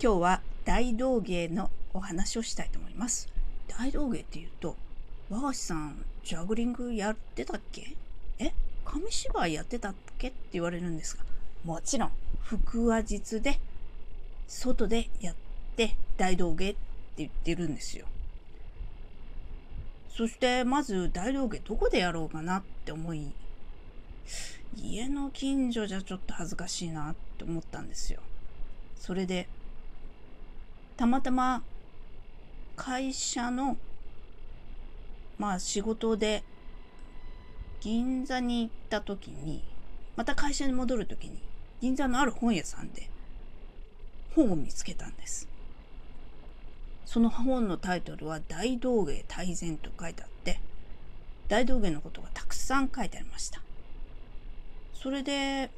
今日は大道芸のお話をしたいと思います。大道芸っていうと、和橋さん、ジャグリングやってたっけ？え？紙芝居やってたっけって言われるんですが、もちろん、腹話術で、外でやって大道芸って言ってるんですよ。そして、まず大道芸どこでやろうかなって思い、家の近所じゃちょっと恥ずかしいなって思ったんですよ。それで、たまたま会社のまあ仕事で銀座に行った時にまた会社に戻る時に銀座のある本屋さんで本を見つけたんです。その本のタイトルは大道芸大全と書いてあって大道芸のことがたくさん書いてありました。それで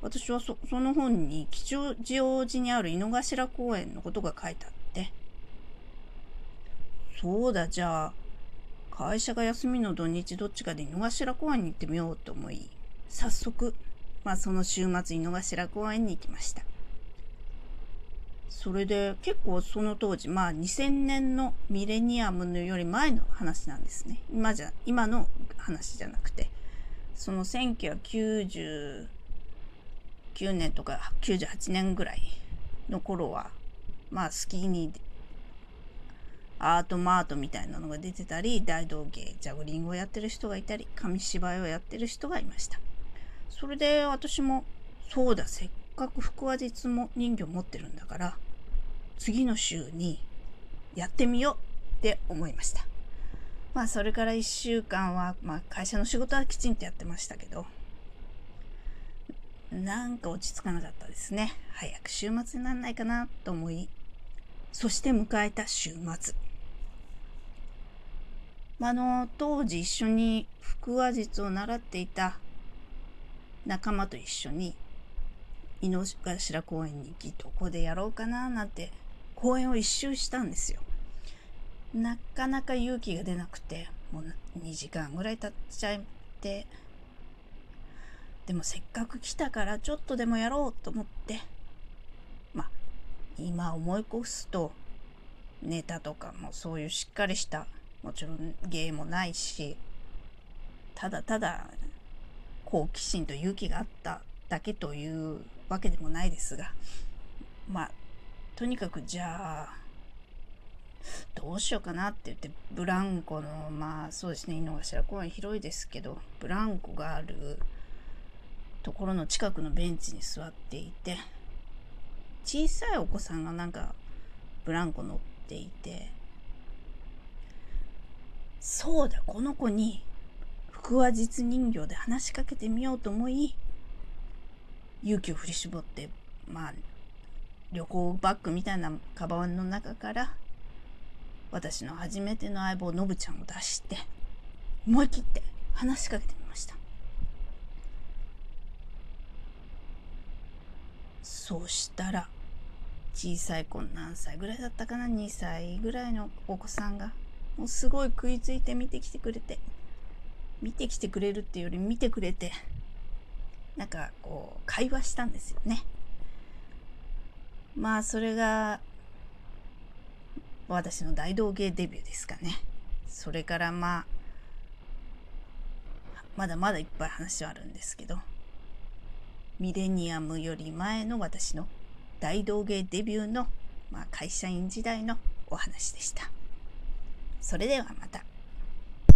私はそその本に吉祥寺にある井の頭公園のことが書いてあって。そうだじゃあ会社が休みの土日どっちかで井の頭公園に行ってみようと思い早速まあその週末井の頭公園に行きました。それで結構その当時まあ2000年のミレニアムのより前の話なんですね。今じゃ今の話じゃなくて。その1990 99年とか98年ぐらいの頃はまあスキーにアートマートみたいなのが出てたり大道芸ジャグリングをやってる人がいたり紙芝居をやってる人がいました。それで私もそうだせっかく腹話術も人形持ってるんだから次の週にやってみようって思いました。まあそれから1週間は、まあ、会社の仕事はきちんとやってましたけどなんか落ち着かなかったですね。早く週末になんないかなと思い、そして迎えた週末。あの、当時一緒に腹話術を習っていた仲間と一緒に、井の頭公園に行き、どこでやろうかななんて公園を一周したんですよ。なかなか勇気が出なくて、もう2時間ぐらい経っちゃって、でもせっかく来たからちょっとでもやろうと思って。まあ今思い起こすとネタとかもそういうしっかりしたもちろん芸もないしただただ好奇心と勇気があっただけというわけでもないですがまあとにかくじゃあどうしようかなって言ってブランコのまあそうですね井の頭公園広いですけどブランコがあるところの近くのベンチに座っていて小さいお子さんがなんかブランコ乗っていてそうだこの子に腹話術人形で話しかけてみようと思い勇気を振り絞ってまあ旅行バッグみたいなカバンの中から私の初めての相棒のぶちゃんを出して思い切って話しかけてみましたそしたら小さい子何歳ぐらいだったかな？2歳ぐらいのお子さんがもうすごい食いついて見てきてくれて見てきてくれるっていうより見てくれてなんかこう会話したんですよね。まあそれが私の大道芸デビューですかね。それからまあまだまだいっぱい話はあるんですけど。ミレニアムより前の私の大道芸デビューの、まあ、会社員時代のお話でした。それではまた。